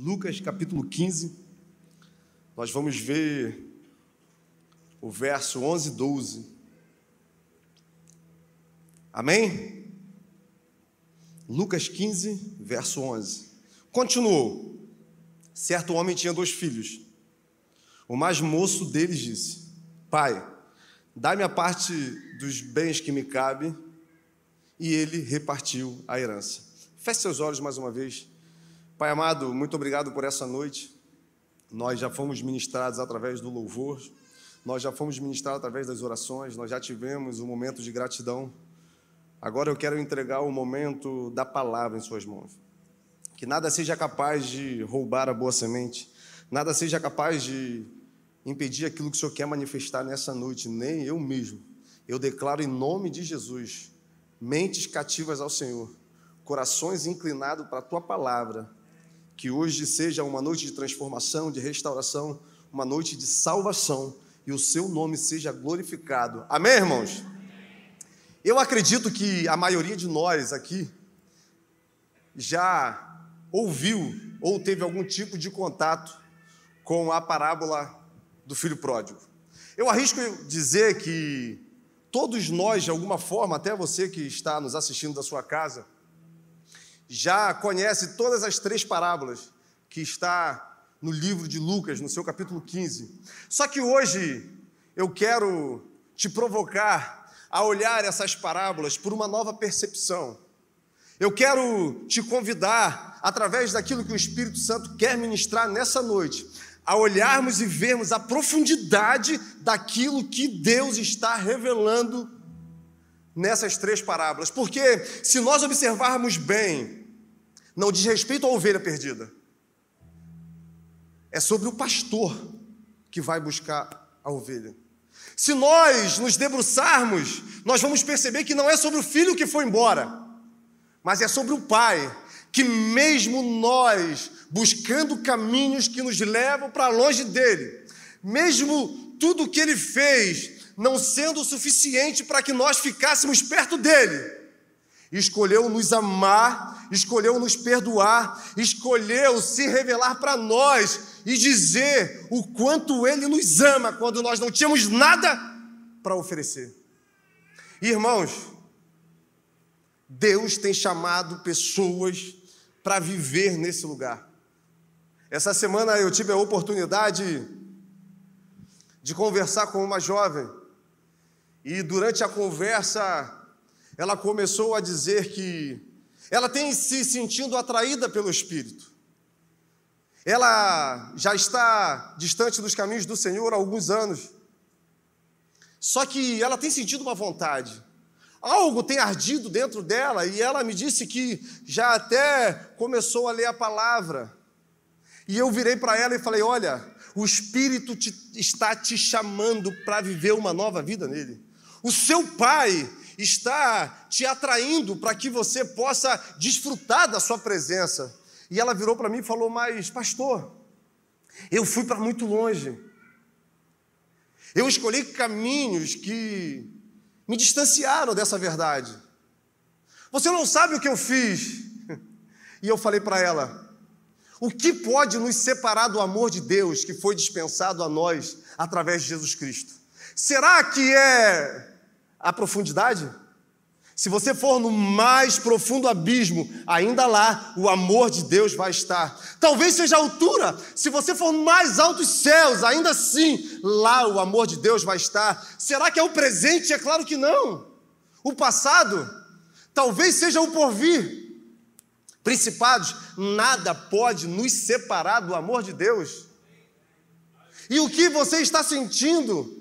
Lucas capítulo 15. Nós vamos ver o verso 11 e 12. Amém? Lucas 15, verso 11. Continuou. Certo homem tinha dois filhos. O mais moço deles disse: Pai, dá-me a parte dos bens que me cabe. E ele repartiu a herança. Feche seus olhos mais uma vez. Pai amado, muito obrigado por essa noite. Nós já fomos ministrados através do louvor, nós já fomos ministrados através das orações, nós já tivemos um momento de gratidão. Agora eu quero entregar o momento da palavra em Suas mãos. Que nada seja capaz de roubar a boa semente, nada seja capaz de impedir aquilo que o Senhor quer manifestar nessa noite, nem eu mesmo. Eu declaro em nome de Jesus, mentes cativas ao Senhor, corações inclinados para a tua palavra, que hoje seja uma noite de transformação, de restauração, uma noite de salvação e o seu nome seja glorificado. Amém, irmãos? Eu acredito que a maioria de nós aqui já ouviu ou teve algum tipo de contato com a parábola do filho pródigo. Eu arrisco dizer que todos nós, de alguma forma, até você que está nos assistindo da sua casa, já conhece todas as três parábolas que está no livro de Lucas, no seu capítulo 15. Só que hoje eu quero te provocar a olhar essas parábolas por uma nova percepção. Eu quero te convidar, através daquilo que o Espírito Santo quer ministrar nessa noite, a olharmos e vermos a profundidade daquilo que Deus está revelando nessas três parábolas. Porque se nós observarmos bem, não diz respeito à ovelha perdida. É sobre o pastor que vai buscar a ovelha. Se nós nos debruçarmos, nós vamos perceber que não é sobre o filho que foi embora, mas é sobre o pai, que mesmo nós, buscando caminhos que nos levam para longe dele, mesmo tudo o que ele fez não sendo o suficiente para que nós ficássemos perto dele, escolheu nos amar, escolheu nos perdoar, escolheu se revelar para nós e dizer o quanto Ele nos ama quando nós não tínhamos nada para oferecer. Irmãos, Deus tem chamado pessoas para viver nesse lugar. Essa semana eu tive a oportunidade de conversar com uma jovem e durante a conversa ela começou a dizer que ela tem se sentindo atraída pelo Espírito. Ela já está distante dos caminhos do Senhor há alguns anos. Só que ela tem sentido uma vontade. Algo tem ardido dentro dela e ela me disse que já até começou a ler a palavra. E eu virei para ela e falei: Olha, o Espírito te, está te chamando para viver uma nova vida nele. O seu pai está te atraindo para que você possa desfrutar da sua presença. E ela virou para mim e falou: Mas, pastor, eu fui para muito longe. Eu escolhi caminhos que me distanciaram dessa verdade. Você não sabe o que eu fiz. E eu falei para ela: o que pode nos separar do amor de Deus que foi dispensado a nós através de Jesus Cristo? Será que é a profundidade? Se você for no mais profundo abismo, ainda lá o amor de Deus vai estar. Talvez seja a altura. Se você for no mais altos céus, ainda assim lá o amor de Deus vai estar. Será que é o presente? É claro que não. O passado? Talvez seja o porvir. Principados, nada pode nos separar do amor de Deus. E o que você está sentindo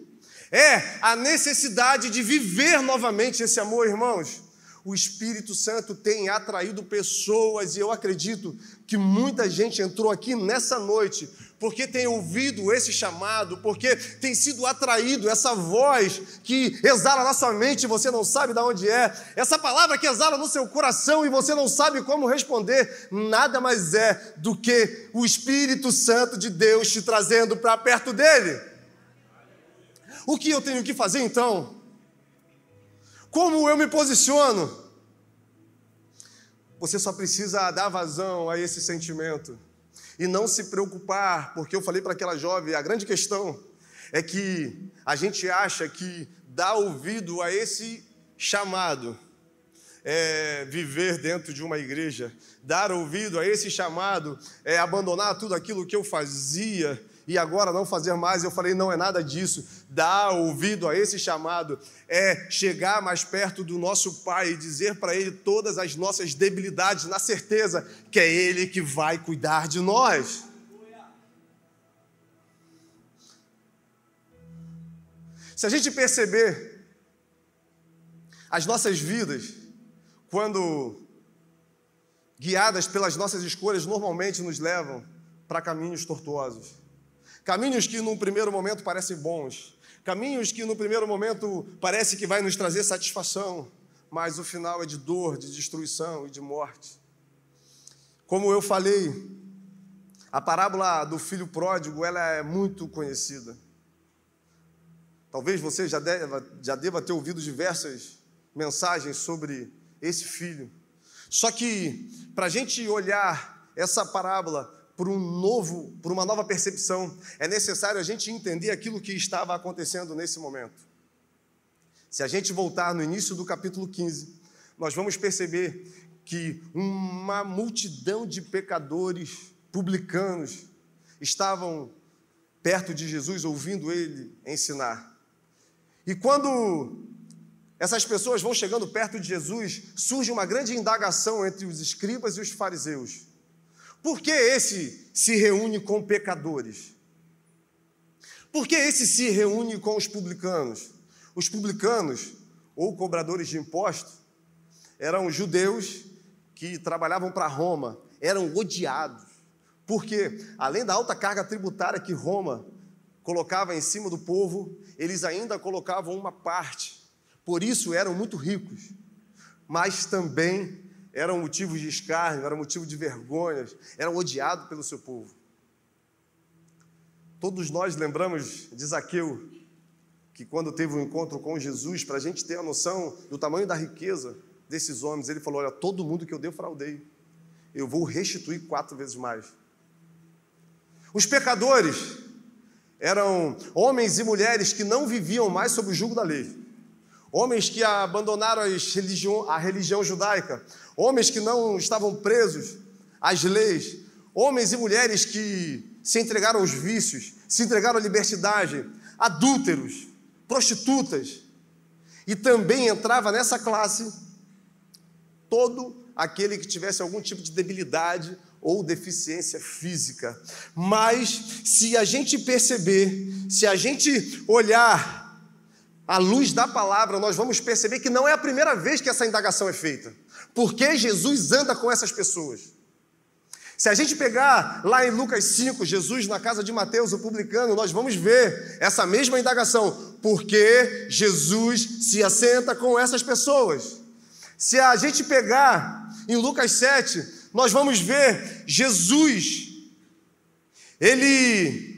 é a necessidade de viver novamente esse amor, irmãos. O Espírito Santo tem atraído pessoas e eu acredito que muita gente entrou aqui nessa noite porque tem ouvido esse chamado, porque tem sido atraído essa voz que exala na sua mente e você não sabe de onde é, essa palavra que exala no seu coração e você não sabe como responder, nada mais é do que o Espírito Santo de Deus te trazendo para perto dele. O que eu tenho que fazer então? Como eu me posiciono? Você só precisa dar vazão a esse sentimento. e não se preocupar, porque eu falei para aquela jovem, a grande questão é que a gente acha que dar ouvido a esse chamado é viver dentro de uma igreja, dar ouvido a esse chamado é abandonar tudo aquilo que eu fazia e agora não fazer mais. Eu falei, não é nada disso. Dar ouvido a esse chamado é chegar mais perto do nosso Pai e dizer para Ele todas as nossas debilidades, na certeza que é Ele que vai cuidar de nós. Se a gente perceber as nossas vidas, quando guiadas pelas nossas escolhas, normalmente nos levam para caminhos tortuosos. Caminhos que num primeiro momento parecem bons, caminhos que no primeiro momento parece que vai nos trazer satisfação, mas o final é de dor, de destruição e de morte. Como eu falei, a parábola do filho pródigo, ela é muito conhecida. Talvez você já deva, já deva ter ouvido diversas mensagens sobre esse filho. Só que, para a gente olhar essa parábola por um novo, por uma nova percepção, é necessário a gente entender aquilo que estava acontecendo nesse momento. Se a gente voltar no início do capítulo 15, nós vamos perceber que uma multidão de pecadores publicanos estavam perto de Jesus ouvindo ele ensinar. E quando essas pessoas vão chegando perto de Jesus, surge uma grande indagação entre os escribas e os fariseus. Por que esse se reúne com pecadores? Por que esse se reúne com os publicanos? Os publicanos, ou cobradores de impostos, eram judeus que trabalhavam para Roma, eram odiados. Porque, além da alta carga tributária que Roma colocava em cima do povo, eles ainda colocavam uma parte. Por isso eram muito ricos, mas também eram motivos de escárnio, eram motivo de vergonhas, eram odiados pelo seu povo. Todos nós lembramos de Zaqueu, que quando teve um encontro com Jesus, para a gente ter a noção do tamanho da riqueza desses homens, ele falou: Olha, todo mundo que eu defraudei, eu vou restituir quatro vezes mais. Os pecadores eram homens e mulheres que não viviam mais sob o jugo da lei homens que abandonaram religião, a religião judaica, homens que não estavam presos às leis, homens e mulheres que se entregaram aos vícios, se entregaram à libertinagem, adúlteros, prostitutas. E também entrava nessa classe todo aquele que tivesse algum tipo de debilidade ou deficiência física. Mas se a gente perceber, se a gente olhar à luz da palavra, nós vamos perceber que não é a primeira vez que essa indagação é feita. Porque Jesus anda com essas pessoas. Se a gente pegar lá em Lucas 5, Jesus na casa de Mateus, o publicano, nós vamos ver essa mesma indagação. Porque Jesus se assenta com essas pessoas. Se a gente pegar em Lucas 7, nós vamos ver Jesus, ele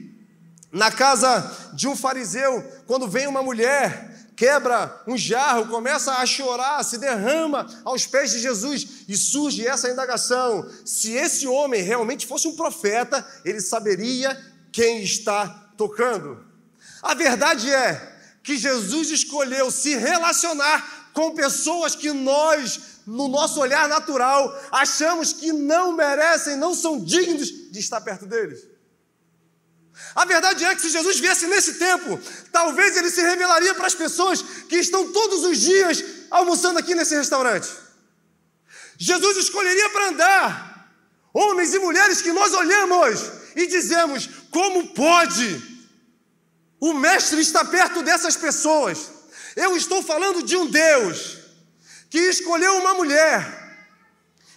na casa de um fariseu, quando vem uma mulher, quebra um jarro, começa a chorar, se derrama aos pés de Jesus e surge essa indagação: se esse homem realmente fosse um profeta, ele saberia quem está tocando. A verdade é que Jesus escolheu se relacionar com pessoas que nós, no nosso olhar natural, achamos que não merecem, não são dignos de estar perto deles. A verdade é que se Jesus viesse nesse tempo, talvez ele se revelaria para as pessoas que estão todos os dias almoçando aqui nesse restaurante. Jesus escolheria para andar homens e mulheres que nós olhamos e dizemos: como pode o Mestre estar perto dessas pessoas? Eu estou falando de um Deus que escolheu uma mulher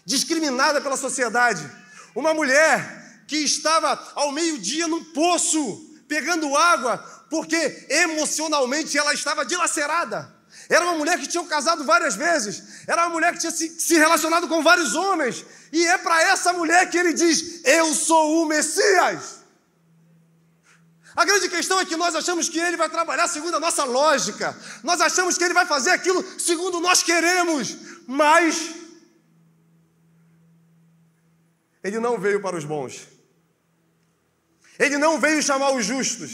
discriminada pela sociedade, uma mulher que estava ao meio-dia num poço, pegando água, porque emocionalmente ela estava dilacerada. Era uma mulher que tinha casado várias vezes, era uma mulher que tinha se, se relacionado com vários homens, e é para essa mulher que ele diz: Eu sou o Messias. A grande questão é que nós achamos que ele vai trabalhar segundo a nossa lógica, nós achamos que ele vai fazer aquilo segundo nós queremos, mas ele não veio para os bons, Ele não veio chamar os justos,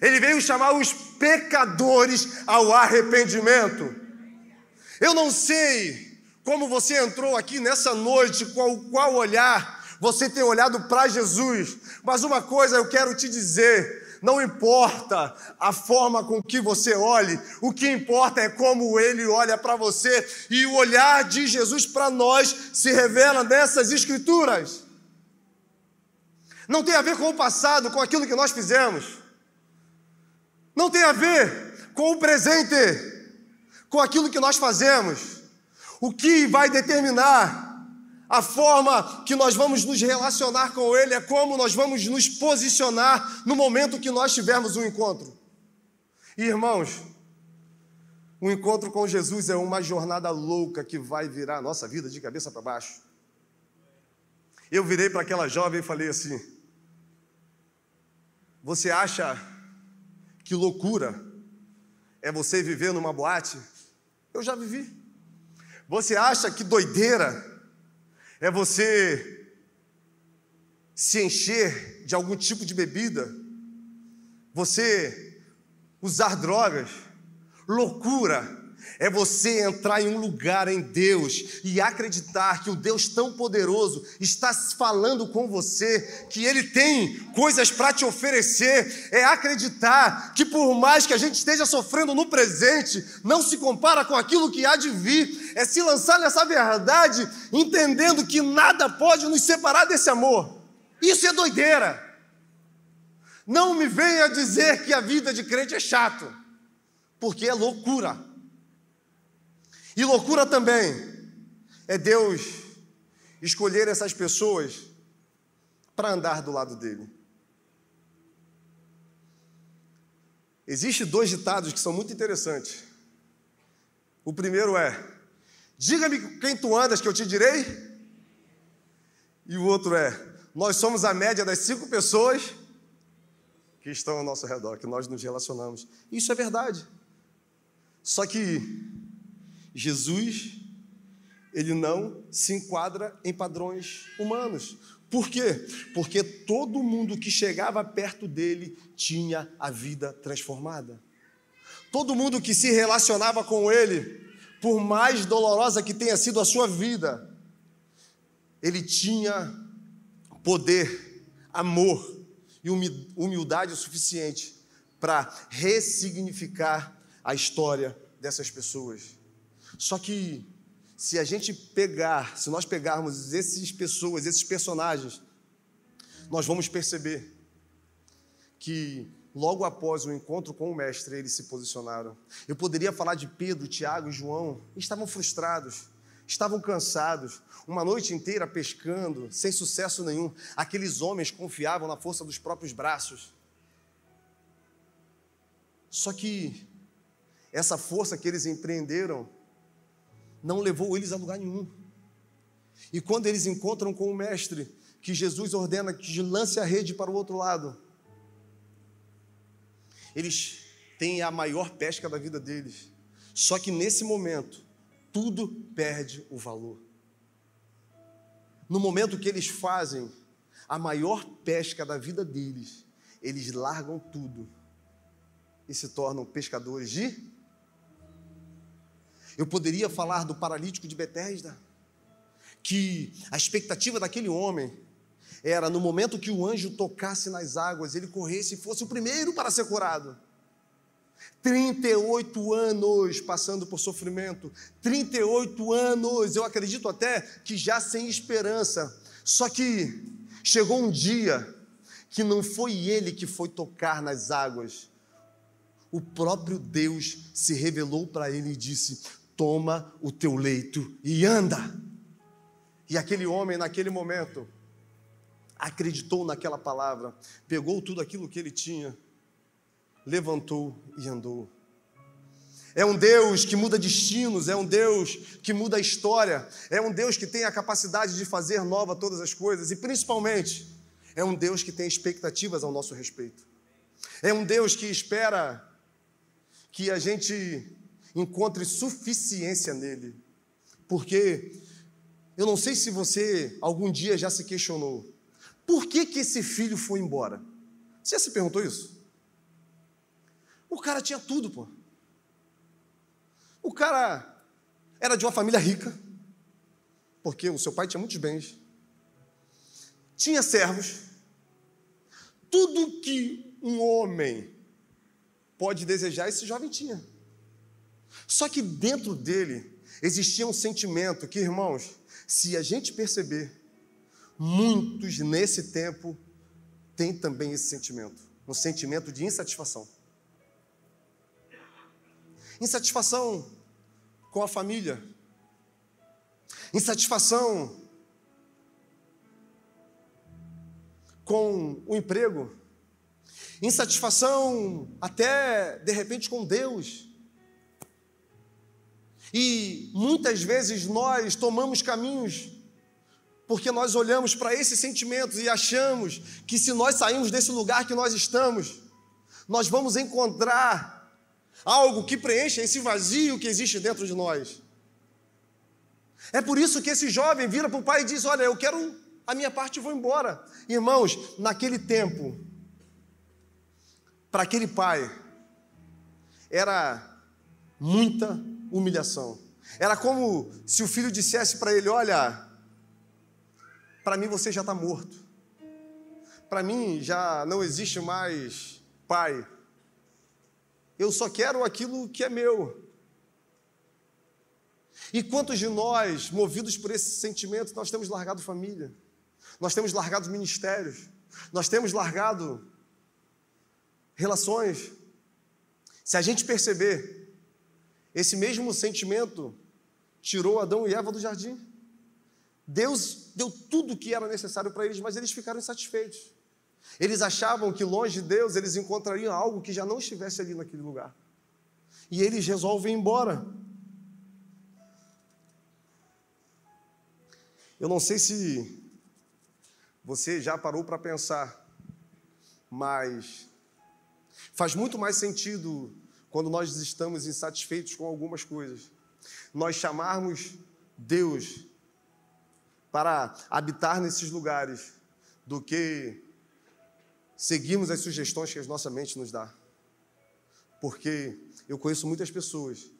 ele veio chamar os pecadores ao arrependimento. Eu não sei como você entrou aqui nessa noite, qual, qual olhar você tem olhado para Jesus, mas uma coisa eu quero te dizer: não importa a forma com que você olhe, o que importa é como ele olha para você, e o olhar de Jesus para nós se revela nessas Escrituras. Não tem a ver com o passado, com aquilo que nós fizemos, não tem a ver com o presente, com aquilo que nós fazemos. O que vai determinar a forma que nós vamos nos relacionar com Ele é como nós vamos nos posicionar no momento que nós tivermos um encontro. E, irmãos, o encontro com Jesus é uma jornada louca que vai virar a nossa vida de cabeça para baixo. Eu virei para aquela jovem e falei assim: Você acha que loucura é você viver numa boate? Eu já vivi. Você acha que doideira é você se encher de algum tipo de bebida, você usar drogas, loucura, é você entrar em um lugar em Deus e acreditar que o Deus tão poderoso está falando com você, que Ele tem coisas para te oferecer. É acreditar que, por mais que a gente esteja sofrendo no presente, não se compara com aquilo que há de vir. É se lançar nessa verdade, entendendo que nada pode nos separar desse amor. Isso é doideira. Não me venha dizer que a vida de crente é chato, porque é loucura. E loucura também é Deus escolher essas pessoas para andar do lado dele. Existem dois ditados que são muito interessantes. O primeiro é: Diga-me quem tu andas, que eu te direi. E o outro é: Nós somos a média das cinco pessoas que estão ao nosso redor, que nós nos relacionamos. Isso é verdade. Só que Jesus, ele não se enquadra em padrões humanos. Por quê? Porque todo mundo que chegava perto dele tinha a vida transformada. Todo mundo que se relacionava com ele, por mais dolorosa que tenha sido a sua vida, ele tinha poder, amor e humildade o suficiente para ressignificar a história dessas pessoas. Só que se a gente pegar, se nós pegarmos essas pessoas, esses personagens, nós vamos perceber que logo após o encontro com o mestre, eles se posicionaram. Eu poderia falar de Pedro, Tiago e João, estavam frustrados, estavam cansados, uma noite inteira pescando, sem sucesso nenhum. Aqueles homens confiavam na força dos próprios braços. Só que essa força que eles empreenderam não levou eles a lugar nenhum. E quando eles encontram com o mestre, que Jesus ordena que lance a rede para o outro lado, eles têm a maior pesca da vida deles. Só que nesse momento, tudo perde o valor. No momento que eles fazem a maior pesca da vida deles, eles largam tudo e se tornam pescadores de eu poderia falar do paralítico de Betesda, que a expectativa daquele homem era no momento que o anjo tocasse nas águas, ele corresse e fosse o primeiro para ser curado. 38 anos passando por sofrimento, 38 anos, eu acredito até que já sem esperança. Só que chegou um dia que não foi ele que foi tocar nas águas. O próprio Deus se revelou para ele e disse: toma o teu leito e anda. E aquele homem, naquele momento, acreditou naquela palavra, pegou tudo aquilo que ele tinha, levantou e andou. É um Deus que muda destinos, é um Deus que muda a história, é um Deus que tem a capacidade de fazer nova todas as coisas e, principalmente, é um Deus que tem expectativas ao nosso respeito. É um Deus que espera que a gente encontre suficiência nele. Porque eu não sei se você algum dia já se questionou: por que, que esse filho foi embora? Você já se perguntou isso? O cara tinha tudo, pô. O cara era de uma família rica, porque o seu pai tinha muitos bens, tinha servos, tudo que um homem pode desejar, esse jovem tinha. Só que dentro dele existia um sentimento que, irmãos, se a gente perceber, muitos nesse tempo têm também esse sentimento, um sentimento de insatisfação. Insatisfação com a família, insatisfação com o emprego, insatisfação até de repente com Deus. E muitas vezes nós tomamos caminhos porque nós olhamos para esses sentimentos e achamos que se nós sairmos desse lugar que nós estamos, nós vamos encontrar algo que preencha esse vazio que existe dentro de nós. É por isso que esse jovem vira para o pai e diz: Olha, eu quero a minha parte e vou embora. Irmãos, naquele tempo, para aquele pai, era muita humilhação. Era como se o filho dissesse para ele: Olha, para mim você já está morto. Para mim já não existe mais pai. Eu só quero aquilo que é meu. E quantos de nós, movidos por esse sentimento, nós temos largado família, nós temos largado ministérios, nós temos largado relações. Se a gente perceber, esse mesmo sentimento tirou Adão e Eva do jardim. Deus deu tudo o que era necessário para eles, mas eles ficaram insatisfeitos. Eles achavam que longe de Deus eles encontrariam algo que já não estivesse ali naquele lugar. E eles resolvem ir embora. Eu não sei se você já parou para pensar, mas faz muito mais sentido quando nós estamos insatisfeitos com algumas coisas. Nós chamarmos Deus para habitar nesses lugares do que seguirmos as sugestões que a nossa mente nos dá. Porque eu conheço muitas pessoas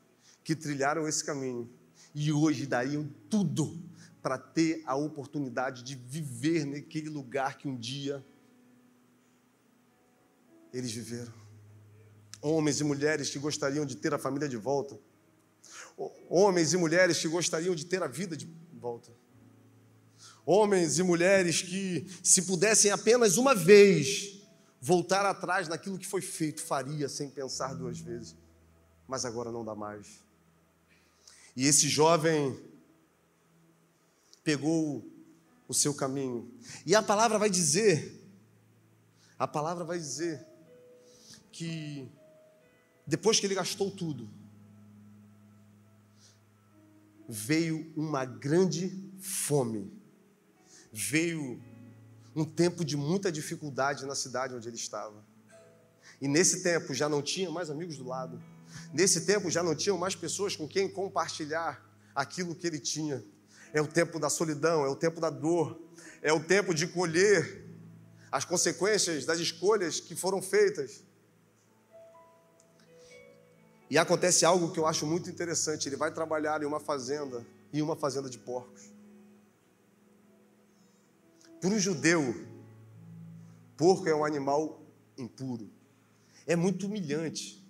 que trilharam esse caminho e hoje dariam tudo para ter a oportunidade de viver naquele lugar que um dia eles viveram. Homens e mulheres que gostariam de ter a família de volta. Homens e mulheres que gostariam de ter a vida de volta. Homens e mulheres que, se pudessem apenas uma vez voltar atrás naquilo que foi feito, faria sem pensar duas vezes. Mas agora não dá mais. E esse jovem pegou o seu caminho. E a palavra vai dizer, a palavra vai dizer que depois que ele gastou tudo, veio uma grande fome. Veio um tempo de muita dificuldade na cidade onde ele estava. E nesse tempo já não tinha mais amigos do lado. Nesse tempo já não tinham mais pessoas com quem compartilhar aquilo que ele tinha é o tempo da solidão, é o tempo da dor, é o tempo de colher as consequências das escolhas que foram feitas. E acontece algo que eu acho muito interessante: ele vai trabalhar em uma fazenda, em uma fazenda de porcos. Para um judeu, porco é um animal impuro, é muito humilhante.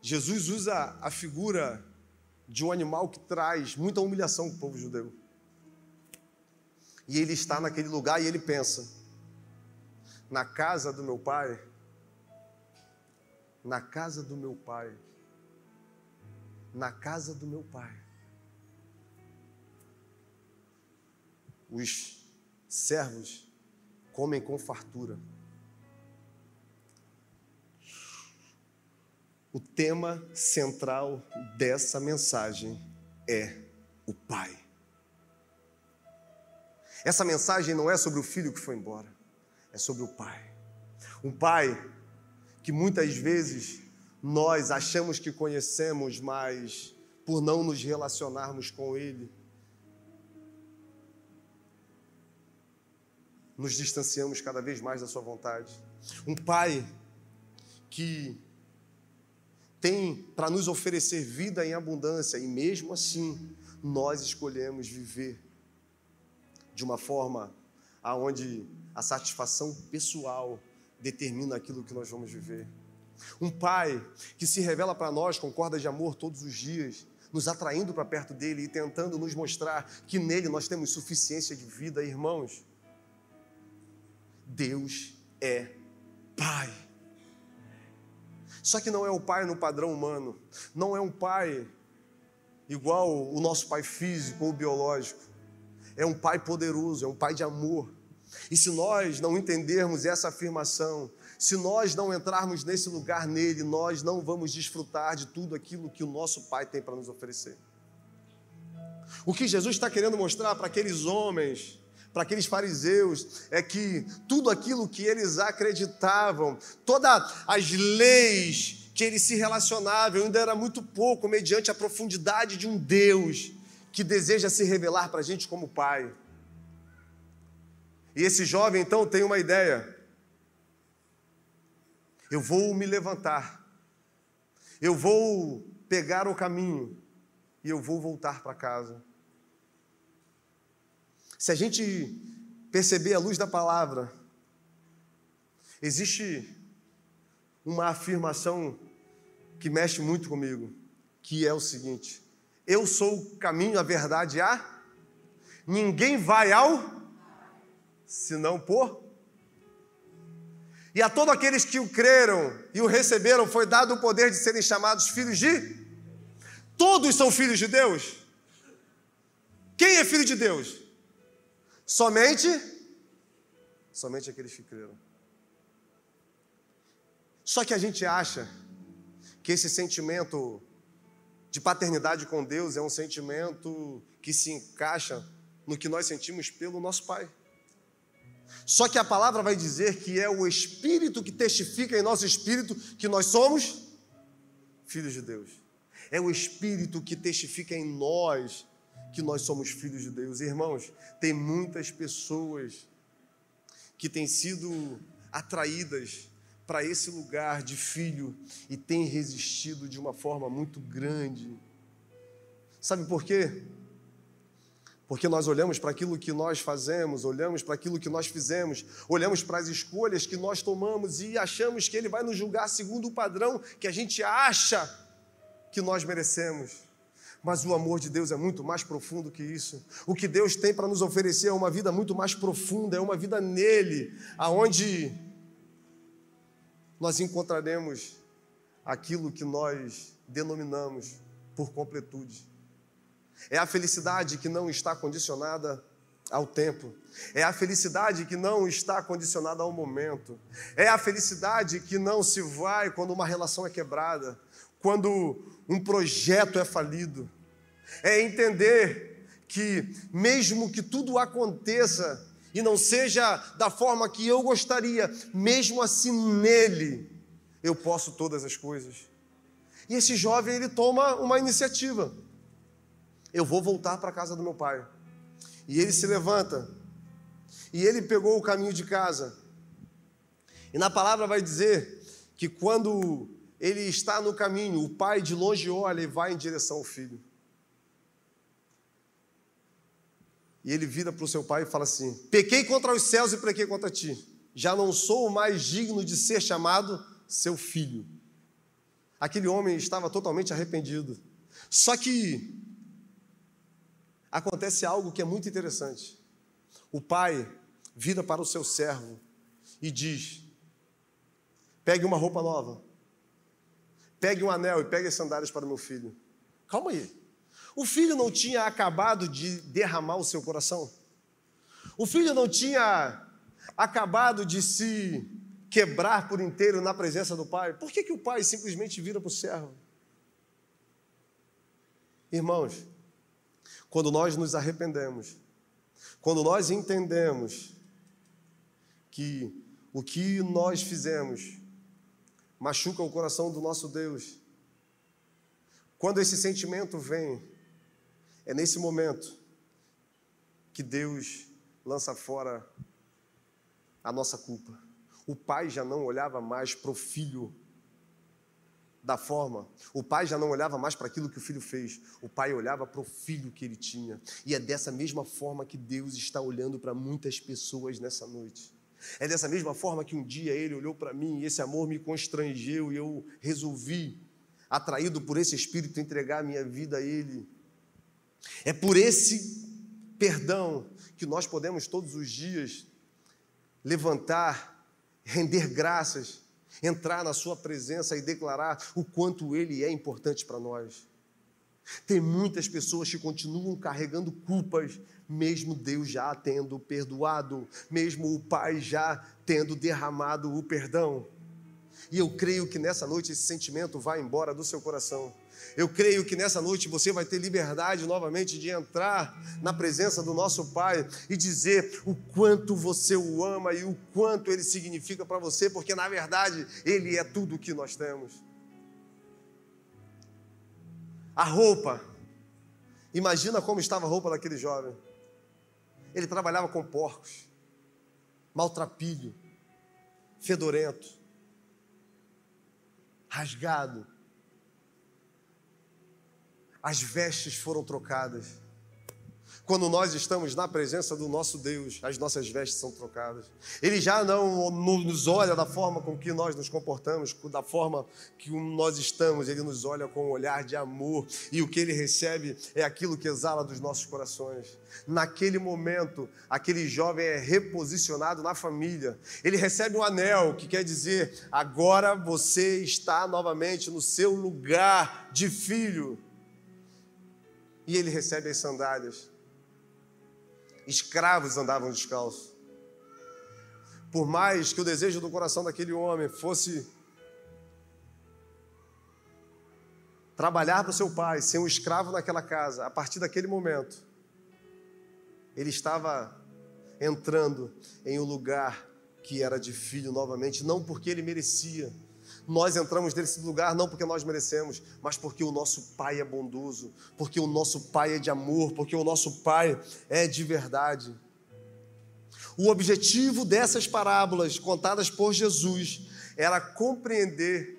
Jesus usa a figura de um animal que traz muita humilhação para o povo judeu. E ele está naquele lugar e ele pensa: na casa do meu pai, na casa do meu pai, na casa do meu pai, os servos comem com fartura. O tema central dessa mensagem é o Pai. Essa mensagem não é sobre o filho que foi embora, é sobre o Pai. Um Pai que muitas vezes nós achamos que conhecemos, mas por não nos relacionarmos com Ele, nos distanciamos cada vez mais da Sua vontade. Um Pai que tem para nos oferecer vida em abundância e mesmo assim nós escolhemos viver de uma forma aonde a satisfação pessoal determina aquilo que nós vamos viver. Um pai que se revela para nós com cordas de amor todos os dias, nos atraindo para perto dele e tentando nos mostrar que nele nós temos suficiência de vida, irmãos. Deus é Pai. Só que não é o Pai no padrão humano, não é um Pai igual o nosso Pai físico ou biológico. É um Pai poderoso, é um Pai de amor. E se nós não entendermos essa afirmação, se nós não entrarmos nesse lugar nele, nós não vamos desfrutar de tudo aquilo que o nosso Pai tem para nos oferecer. O que Jesus está querendo mostrar para aqueles homens, para aqueles fariseus, é que tudo aquilo que eles acreditavam, todas as leis que eles se relacionavam, ainda era muito pouco mediante a profundidade de um Deus que deseja se revelar para a gente como Pai. E esse jovem então tem uma ideia. Eu vou me levantar, eu vou pegar o caminho e eu vou voltar para casa. Se a gente perceber a luz da palavra, existe uma afirmação que mexe muito comigo, que é o seguinte: eu sou o caminho, a verdade, a ninguém vai ao senão por e a todos aqueles que o creram e o receberam foi dado o poder de serem chamados filhos de. Todos são filhos de Deus. Quem é filho de Deus? Somente. Somente aqueles que creram. Só que a gente acha que esse sentimento de paternidade com Deus é um sentimento que se encaixa no que nós sentimos pelo nosso Pai. Só que a palavra vai dizer que é o Espírito que testifica em nosso espírito que nós somos filhos de Deus. É o Espírito que testifica em nós que nós somos filhos de Deus. Irmãos, tem muitas pessoas que têm sido atraídas para esse lugar de filho e têm resistido de uma forma muito grande. Sabe por quê? Porque nós olhamos para aquilo que nós fazemos, olhamos para aquilo que nós fizemos, olhamos para as escolhas que nós tomamos e achamos que Ele vai nos julgar segundo o padrão que a gente acha que nós merecemos. Mas o amor de Deus é muito mais profundo que isso. O que Deus tem para nos oferecer é uma vida muito mais profunda, é uma vida nele, aonde nós encontraremos aquilo que nós denominamos por completude. É a felicidade que não está condicionada ao tempo. É a felicidade que não está condicionada ao momento. É a felicidade que não se vai quando uma relação é quebrada, quando um projeto é falido. É entender que, mesmo que tudo aconteça e não seja da forma que eu gostaria, mesmo assim nele eu posso todas as coisas. E esse jovem ele toma uma iniciativa eu vou voltar para a casa do meu pai. E ele se levanta, e ele pegou o caminho de casa. E na palavra vai dizer que quando ele está no caminho, o pai de longe olha e vai em direção ao filho. E ele vira para o seu pai e fala assim: Pequei contra os céus e pequei contra ti. Já não sou mais digno de ser chamado seu filho. Aquele homem estava totalmente arrependido. Só que acontece algo que é muito interessante. O pai vira para o seu servo e diz: pegue uma roupa nova, pegue um anel e pegue as sandálias para o meu filho. Calma aí. O filho não tinha acabado de derramar o seu coração? O filho não tinha acabado de se quebrar por inteiro na presença do pai? Por que, que o pai simplesmente vira para o servo? Irmãos, quando nós nos arrependemos, quando nós entendemos que o que nós fizemos machuca o coração do nosso Deus, quando esse sentimento vem, é nesse momento que Deus lança fora a nossa culpa. O pai já não olhava mais para o filho da forma. O pai já não olhava mais para aquilo que o filho fez, o pai olhava para o filho que ele tinha. E é dessa mesma forma que Deus está olhando para muitas pessoas nessa noite. É dessa mesma forma que um dia ele olhou para mim e esse amor me constrangeu e eu resolvi, atraído por esse espírito, entregar a minha vida a ele. É por esse perdão que nós podemos todos os dias levantar, render graças entrar na Sua presença e declarar o quanto Ele é importante para nós. Tem muitas pessoas que continuam carregando culpas, mesmo Deus já tendo perdoado, mesmo o Pai já tendo derramado o perdão. E eu creio que nessa noite esse sentimento vai embora do seu coração. Eu creio que nessa noite você vai ter liberdade novamente de entrar na presença do nosso Pai e dizer o quanto você o ama e o quanto ele significa para você, porque na verdade ele é tudo o que nós temos. A roupa, imagina como estava a roupa daquele jovem. Ele trabalhava com porcos, maltrapilho, fedorento, rasgado as vestes foram trocadas. Quando nós estamos na presença do nosso Deus, as nossas vestes são trocadas. Ele já não nos olha da forma com que nós nos comportamos, da forma que nós estamos, ele nos olha com um olhar de amor, e o que ele recebe é aquilo que exala dos nossos corações. Naquele momento, aquele jovem é reposicionado na família. Ele recebe um anel, que quer dizer: agora você está novamente no seu lugar de filho e ele recebe as sandálias. Escravos andavam descalços. Por mais que o desejo do coração daquele homem fosse trabalhar para o seu pai, ser um escravo naquela casa, a partir daquele momento, ele estava entrando em um lugar que era de filho novamente, não porque ele merecia, nós entramos nesse lugar não porque nós merecemos, mas porque o nosso Pai é bondoso, porque o nosso Pai é de amor, porque o nosso Pai é de verdade. O objetivo dessas parábolas contadas por Jesus era compreender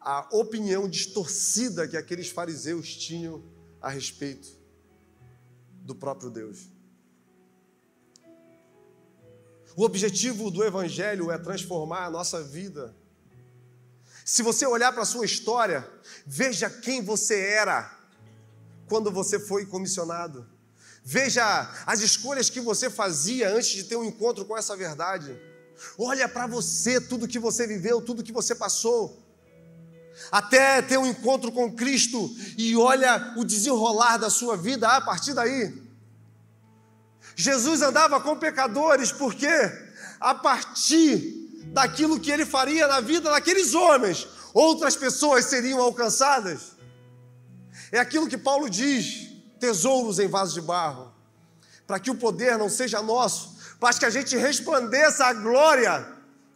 a opinião distorcida que aqueles fariseus tinham a respeito do próprio Deus. O objetivo do Evangelho é transformar a nossa vida se você olhar para a sua história, veja quem você era quando você foi comissionado. Veja as escolhas que você fazia antes de ter um encontro com essa verdade. Olha para você, tudo que você viveu, tudo que você passou. Até ter um encontro com Cristo e olha o desenrolar da sua vida a partir daí. Jesus andava com pecadores porque a partir daquilo que ele faria na vida daqueles homens, outras pessoas seriam alcançadas. É aquilo que Paulo diz: tesouros em vasos de barro, para que o poder não seja nosso, mas que a gente resplandeça a glória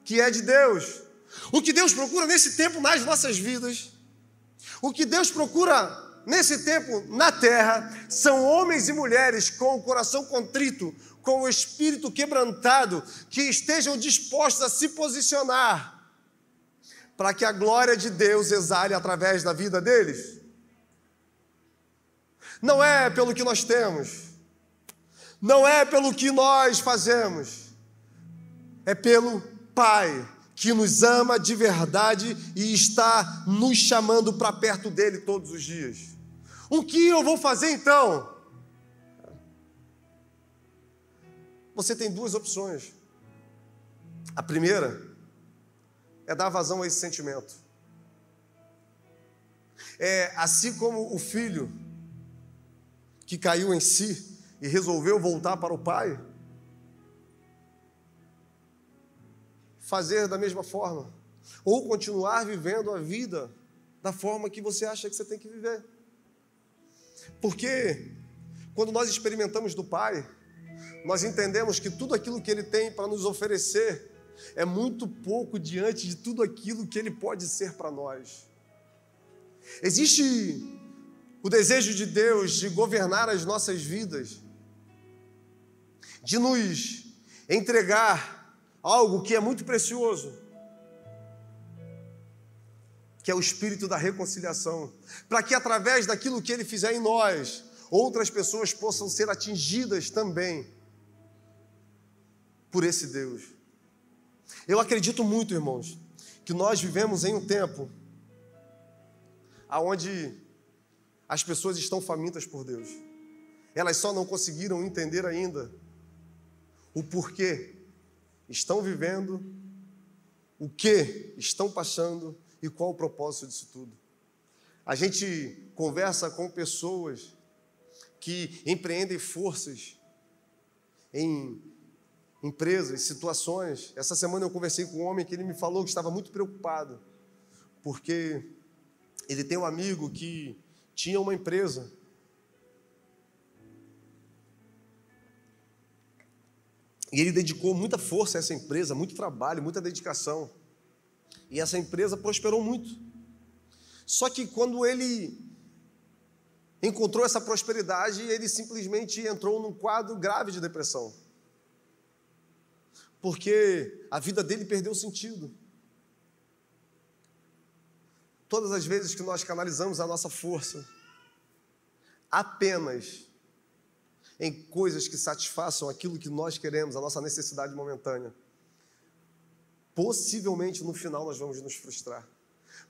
que é de Deus. O que Deus procura nesse tempo nas nossas vidas, o que Deus procura nesse tempo na terra, são homens e mulheres com o coração contrito, com o espírito quebrantado, que estejam dispostos a se posicionar para que a glória de Deus exale através da vida deles. Não é pelo que nós temos, não é pelo que nós fazemos, é pelo Pai que nos ama de verdade e está nos chamando para perto dele todos os dias. O que eu vou fazer então? Você tem duas opções. A primeira é dar vazão a esse sentimento. É assim como o filho que caiu em si e resolveu voltar para o pai, fazer da mesma forma, ou continuar vivendo a vida da forma que você acha que você tem que viver. Porque quando nós experimentamos do pai, nós entendemos que tudo aquilo que Ele tem para nos oferecer é muito pouco diante de tudo aquilo que Ele pode ser para nós. Existe o desejo de Deus de governar as nossas vidas, de nos entregar algo que é muito precioso, que é o espírito da reconciliação, para que através daquilo que ele fizer em nós, outras pessoas possam ser atingidas também por esse Deus. Eu acredito muito, irmãos, que nós vivemos em um tempo aonde as pessoas estão famintas por Deus. Elas só não conseguiram entender ainda o porquê estão vivendo, o que estão passando e qual o propósito disso tudo. A gente conversa com pessoas que empreendem forças em empresas, situações. Essa semana eu conversei com um homem que ele me falou que estava muito preocupado, porque ele tem um amigo que tinha uma empresa. E ele dedicou muita força a essa empresa, muito trabalho, muita dedicação. E essa empresa prosperou muito. Só que quando ele encontrou essa prosperidade, ele simplesmente entrou num quadro grave de depressão porque a vida dele perdeu sentido. Todas as vezes que nós canalizamos a nossa força apenas em coisas que satisfaçam aquilo que nós queremos, a nossa necessidade momentânea, possivelmente no final nós vamos nos frustrar.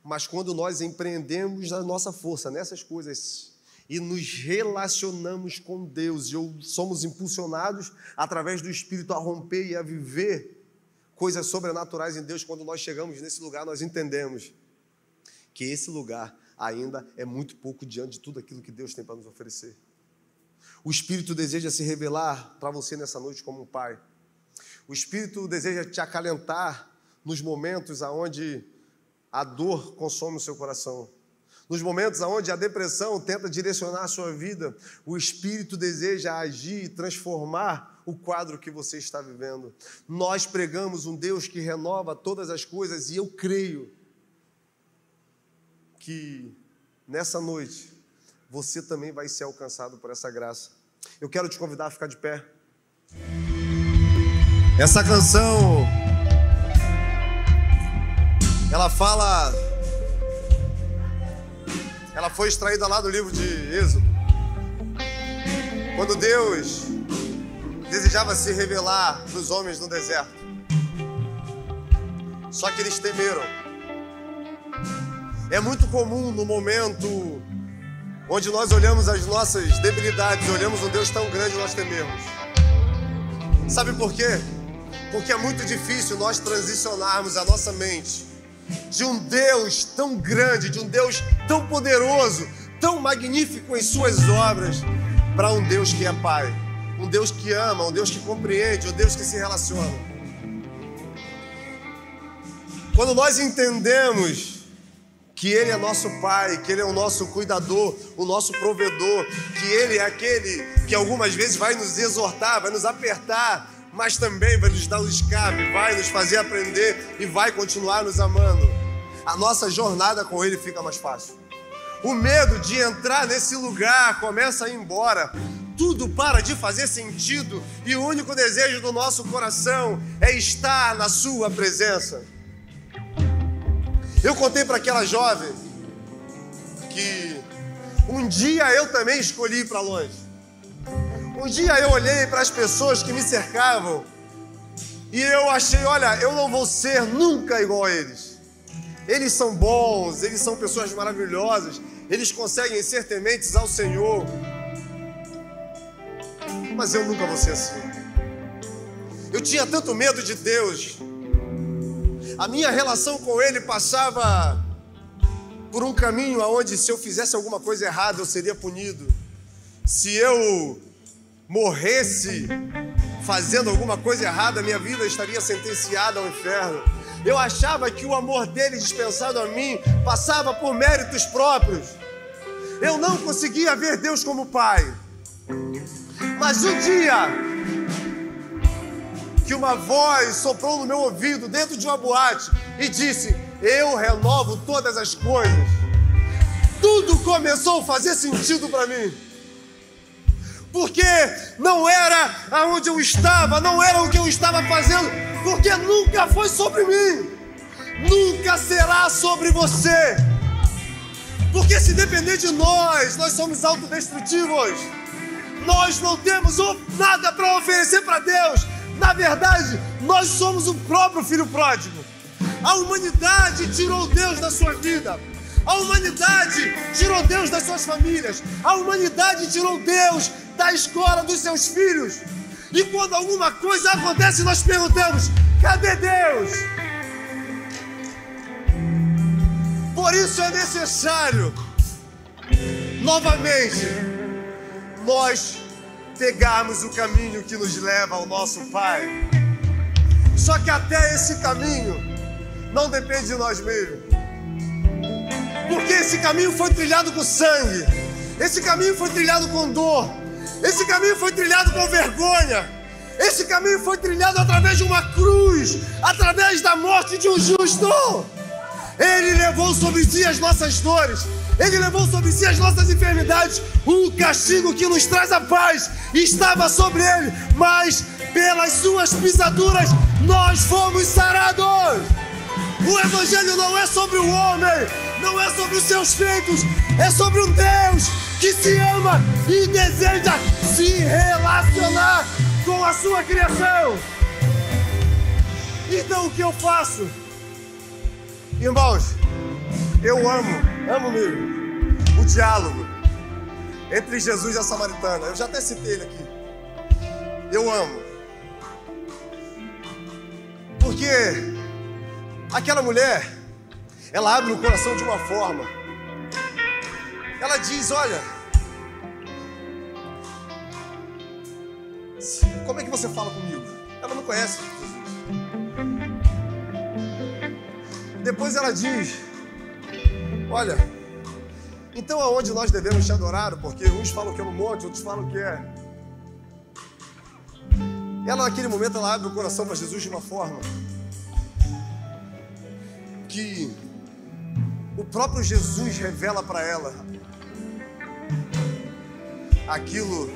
Mas quando nós empreendemos a nossa força nessas coisas e nos relacionamos com Deus e somos impulsionados através do Espírito a romper e a viver coisas sobrenaturais em Deus, quando nós chegamos nesse lugar, nós entendemos que esse lugar ainda é muito pouco diante de tudo aquilo que Deus tem para nos oferecer. O Espírito deseja se revelar para você nessa noite como um pai. O Espírito deseja te acalentar nos momentos aonde a dor consome o seu coração. Nos momentos onde a depressão tenta direcionar a sua vida, o Espírito deseja agir e transformar o quadro que você está vivendo. Nós pregamos um Deus que renova todas as coisas e eu creio que nessa noite você também vai ser alcançado por essa graça. Eu quero te convidar a ficar de pé. Essa canção ela fala ela foi extraída lá do livro de Êxodo. Quando Deus desejava se revelar para homens no deserto. Só que eles temeram. É muito comum no momento onde nós olhamos as nossas debilidades, olhamos um Deus tão grande, nós tememos. Sabe por quê? Porque é muito difícil nós transicionarmos a nossa mente de um Deus tão grande, de um Deus tão poderoso, tão magnífico em suas obras, para um Deus que é Pai, um Deus que ama, um Deus que compreende, um Deus que se relaciona. Quando nós entendemos que Ele é nosso Pai, que Ele é o nosso cuidador, o nosso provedor, que Ele é aquele que algumas vezes vai nos exortar, vai nos apertar, mas também vai nos dar o escape, vai nos fazer aprender e vai continuar nos amando. A nossa jornada com Ele fica mais fácil. O medo de entrar nesse lugar começa a ir embora. Tudo para de fazer sentido e o único desejo do nosso coração é estar na Sua presença. Eu contei para aquela jovem que um dia eu também escolhi ir para longe. Um dia eu olhei para as pessoas que me cercavam e eu achei, olha, eu não vou ser nunca igual a eles. Eles são bons, eles são pessoas maravilhosas, eles conseguem ser tementes ao Senhor. Mas eu nunca vou ser assim. Eu tinha tanto medo de Deus. A minha relação com Ele passava por um caminho aonde se eu fizesse alguma coisa errada eu seria punido. Se eu morresse fazendo alguma coisa errada, minha vida estaria sentenciada ao inferno. Eu achava que o amor dele dispensado a mim passava por méritos próprios. Eu não conseguia ver Deus como Pai. Mas um dia que uma voz soprou no meu ouvido dentro de uma boate e disse: Eu renovo todas as coisas. Tudo começou a fazer sentido para mim porque não era aonde eu estava, não era o que eu estava fazendo, Porque nunca foi sobre mim, nunca será sobre você. Porque se depender de nós, nós somos autodestrutivos. Nós não temos nada para oferecer para Deus. Na verdade, nós somos o próprio filho pródigo. A humanidade tirou Deus da sua vida. A humanidade tirou Deus das suas famílias. A humanidade tirou Deus da escola dos seus filhos. E quando alguma coisa acontece, nós perguntamos: cadê Deus? Por isso é necessário, novamente, nós pegarmos o caminho que nos leva ao nosso Pai. Só que até esse caminho não depende de nós mesmos. Porque esse caminho foi trilhado com sangue, esse caminho foi trilhado com dor, esse caminho foi trilhado com vergonha. Esse caminho foi trilhado através de uma cruz, através da morte de um justo. Ele levou sobre si as nossas dores, ele levou sobre si as nossas enfermidades. O castigo que nos traz a paz estava sobre ele, mas pelas suas pisaduras nós fomos sarados. O Evangelho não é sobre o homem, não é sobre os seus feitos, é sobre um Deus que se ama e deseja se relacionar com a sua criação. Então o que eu faço? Irmãos, eu amo, amo mesmo, o diálogo entre Jesus e a samaritana. Eu já até citei ele aqui. Eu amo. Porque aquela mulher, ela abre o coração de uma forma. Ela diz: Olha, como é que você fala comigo? Ela não conhece Jesus. Depois ela diz: Olha, então aonde nós devemos te adorar? Porque uns falam que é no monte, outros falam que é. Ela naquele momento ela abre o coração para Jesus de uma forma que o próprio Jesus revela para ela aquilo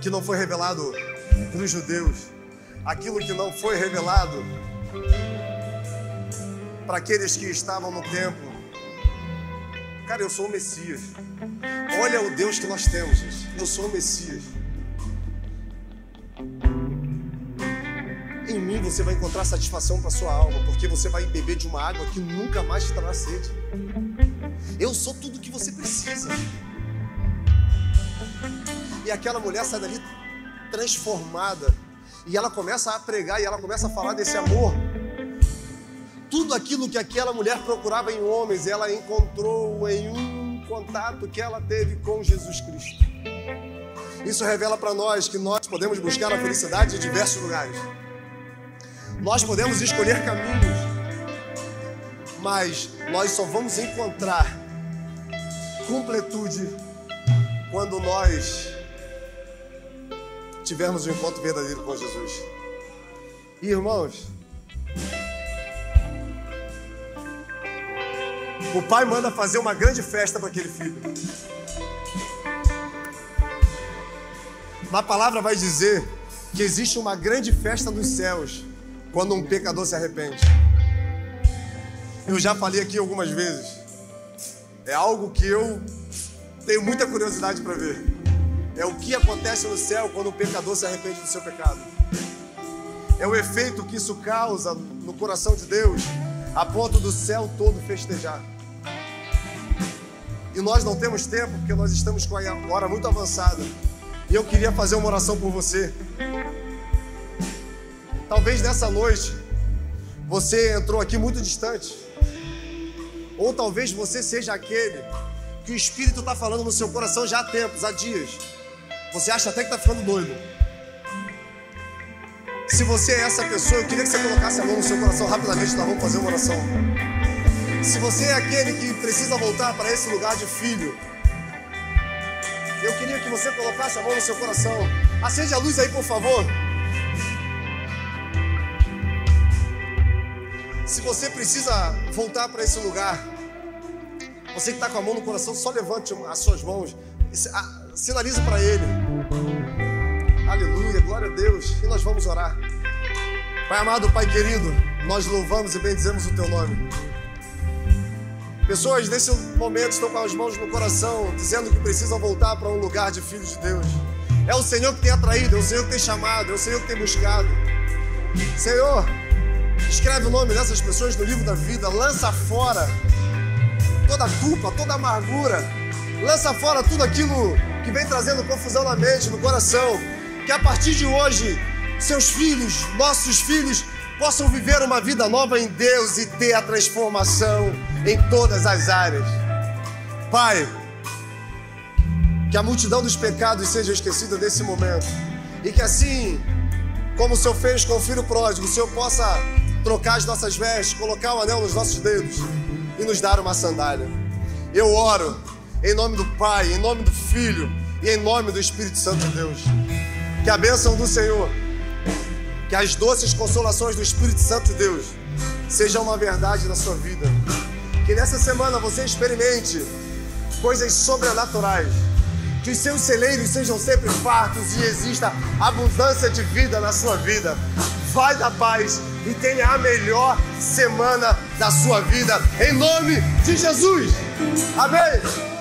que não foi revelado para os judeus, aquilo que não foi revelado para aqueles que estavam no templo. Cara, eu sou o Messias. Olha o Deus que nós temos. Eu sou o Messias. Mim você vai encontrar satisfação para sua alma, porque você vai beber de uma água que nunca mais te trará sede. Eu sou tudo que você precisa. E aquela mulher sai dali transformada. E ela começa a pregar e ela começa a falar desse amor tudo aquilo que aquela mulher procurava em homens, ela encontrou em um contato que ela teve com Jesus Cristo. Isso revela para nós que nós podemos buscar a felicidade em diversos lugares. Nós podemos escolher caminhos, mas nós só vamos encontrar completude quando nós tivermos um encontro verdadeiro com Jesus. Irmãos, O pai manda fazer uma grande festa para aquele filho. Na palavra vai dizer que existe uma grande festa nos céus quando um pecador se arrepende. Eu já falei aqui algumas vezes. É algo que eu tenho muita curiosidade para ver. É o que acontece no céu quando um pecador se arrepende do seu pecado. É o efeito que isso causa no coração de Deus, a ponto do céu todo festejar. E nós não temos tempo porque nós estamos com a hora muito avançada. E eu queria fazer uma oração por você. Talvez nessa noite você entrou aqui muito distante. Ou talvez você seja aquele que o Espírito está falando no seu coração já há tempos, há dias. Você acha até que está ficando doido. Se você é essa pessoa, eu queria que você colocasse a mão no seu coração rapidamente, nós vamos fazer uma oração. Se você é aquele que precisa voltar para esse lugar de filho, eu queria que você colocasse a mão no seu coração. Acende a luz aí, por favor. Se você precisa voltar para esse lugar, você que está com a mão no coração, só levante as suas mãos sinalize para Ele. Aleluia, glória a Deus. E nós vamos orar. Pai amado, Pai querido, nós louvamos e bendizemos o teu nome. Pessoas nesse momento estão com as mãos no coração, dizendo que precisam voltar para um lugar de filhos de Deus. É o Senhor que tem atraído, é o Senhor que tem chamado, é o Senhor que tem buscado. Senhor, escreve o nome dessas pessoas no livro da vida, lança fora toda culpa, toda amargura, lança fora tudo aquilo que vem trazendo confusão na mente, no coração. Que a partir de hoje, seus filhos, nossos filhos, possam viver uma vida nova em Deus e ter a transformação em todas as áreas. Pai, que a multidão dos pecados seja esquecida nesse momento. E que assim, como o Senhor fez com o filho pródigo, o Senhor possa trocar as nossas vestes, colocar o anel nos nossos dedos e nos dar uma sandália. Eu oro em nome do Pai, em nome do Filho e em nome do Espírito Santo de Deus. Que a bênção do Senhor, que as doces consolações do Espírito Santo de Deus sejam uma verdade na sua vida. Que nessa semana você experimente coisas sobrenaturais que os seus celeiros sejam sempre fartos e exista abundância de vida na sua vida. Vai da paz e tenha a melhor semana da sua vida, em nome de Jesus. Amém.